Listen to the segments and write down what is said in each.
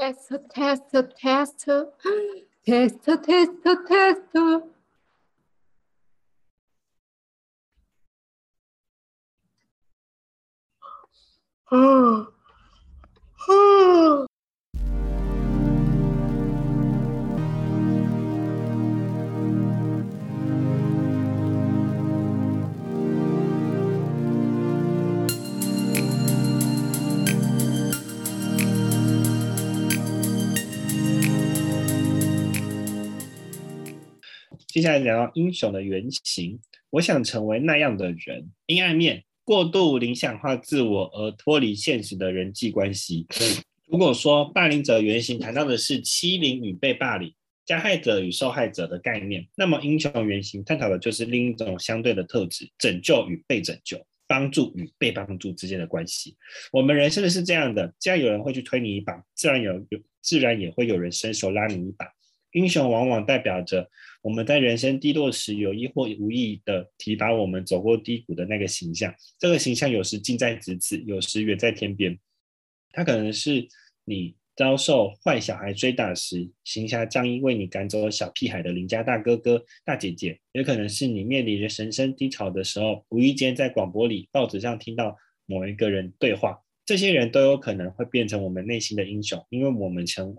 test test test test test test。嗯 oh. 接下来聊到英雄的原型，我想成为那样的人。阴暗面，过度理想化自我而脱离现实的人际关系。如果说霸凌者原型谈到的是欺凌与被霸凌、加害者与受害者的概念，那么英雄原型探讨的就是另一种相对的特质：拯救与被拯救、帮助与被帮助之间的关系。我们人生的是这样的：既然有人会去推你一把，自然有有自然也会有人伸手拉你一把。英雄往往代表着我们在人生低落时有意或无意的提拔我们走过低谷的那个形象。这个形象有时近在咫尺，有时远在天边。他可能是你遭受坏小孩追打时，行侠仗义为你赶走小屁孩的邻家大哥哥、大姐姐；也可能是你面临着人生低潮的时候，无意间在广播里、报纸上听到某一个人对话。这些人都有可能会变成我们内心的英雄，因为我们成。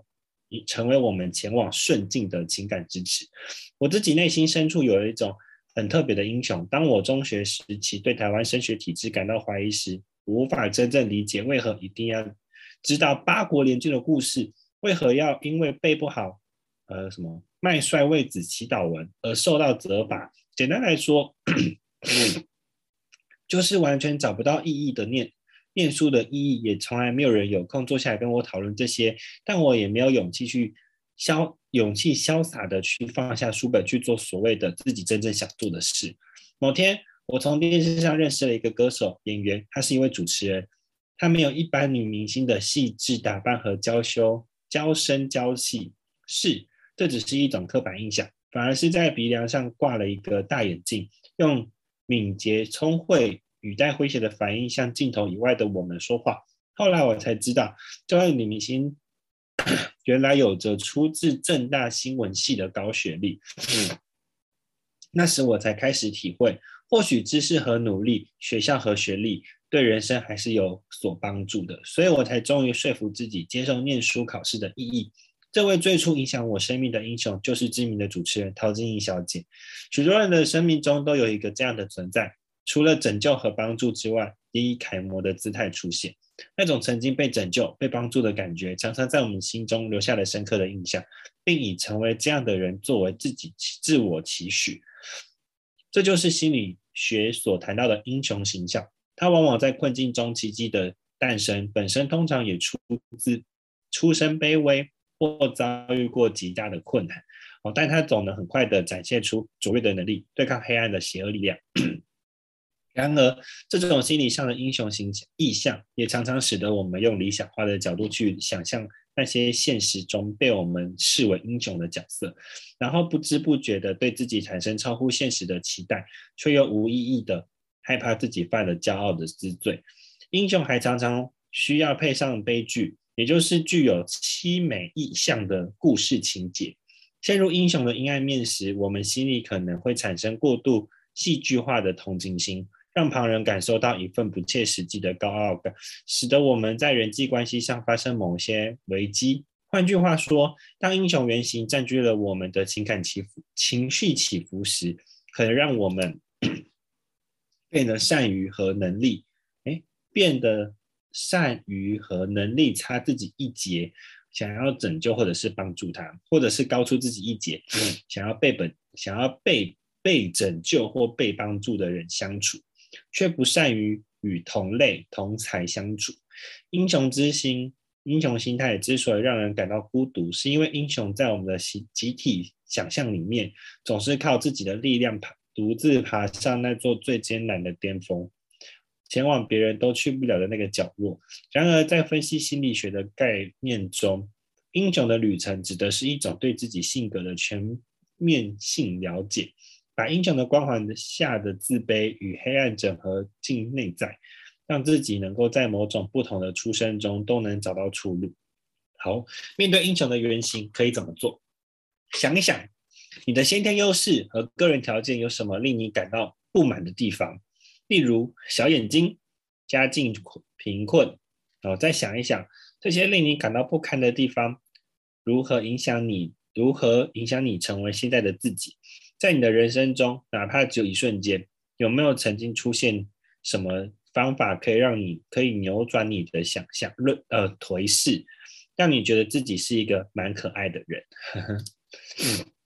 成为我们前往顺境的情感支持。我自己内心深处有一种很特别的英雄。当我中学时期对台湾升学体制感到怀疑时，无法真正理解为何一定要知道八国联军的故事，为何要因为背不好呃什么麦帅为子祈祷文而受到责罚。简单来说，就是完全找不到意义的念。念书的意义也从来没有人有空坐下来跟我讨论这些，但我也没有勇气去潇勇气潇洒的去放下书本去做所谓的自己真正想做的事。某天，我从电视上认识了一个歌手演员，他是一位主持人，他没有一般女明星的细致打扮和娇羞娇声娇气，是这只是一种刻板印象，反而是在鼻梁上挂了一个大眼镜，用敏捷聪慧。语带诙谐的反应向镜头以外的我们说话。后来我才知道，这位女明星 原来有着出自正大新闻系的高学历。嗯那时我才开始体会，或许知识和努力、学校和学历对人生还是有所帮助的。所以我才终于说服自己接受念书考试的意义。这位最初影响我生命的英雄，就是知名的主持人陶晶莹小姐。许多人的生命中都有一个这样的存在。除了拯救和帮助之外，也以楷模的姿态出现。那种曾经被拯救、被帮助的感觉，常常在我们心中留下了深刻的印象，并以成为这样的人作为自己自我期许。这就是心理学所谈到的英雄形象。他往往在困境中奇迹的诞生，本身通常也出自出身卑微或遭遇过极大的困难。哦，但他总能很快的展现出卓越的能力，对抗黑暗的邪恶力量。然而，这种心理上的英雄形象意象，也常常使得我们用理想化的角度去想象那些现实中被我们视为英雄的角色，然后不知不觉的对自己产生超乎现实的期待，却又无意义的害怕自己犯了骄傲的之罪。英雄还常常需要配上悲剧，也就是具有凄美意象的故事情节。陷入英雄的阴暗面时，我们心里可能会产生过度戏剧化的同情心。让旁人感受到一份不切实际的高傲感，使得我们在人际关系上发生某些危机。换句话说，当英雄原型占据了我们的情感起伏、情绪起伏时，可能让我们 变得善于和能力，哎，变得善于和能力差自己一截，想要拯救或者是帮助他，或者是高出自己一截，想要被本想要被被拯救或被帮助的人相处。却不善于与同类同才相处。英雄之心、英雄心态之所以让人感到孤独，是因为英雄在我们的集集体想象里面，总是靠自己的力量爬，独自爬上那座最艰难的巅峰，前往别人都去不了的那个角落。然而，在分析心理学的概念中，英雄的旅程指的是一种对自己性格的全面性了解。把英雄的光环下的自卑与黑暗整合进内在，让自己能够在某种不同的出身中都能找到出路。好，面对英雄的原型可以怎么做？想一想，你的先天优势和个人条件有什么令你感到不满的地方？例如小眼睛、家境贫困。哦，再想一想这些令你感到不堪的地方，如何影响你？如何影响你成为现在的自己？在你的人生中，哪怕只有一瞬间，有没有曾经出现什么方法可以让你可以扭转你的想象、论呃颓势，让你觉得自己是一个蛮可爱的人？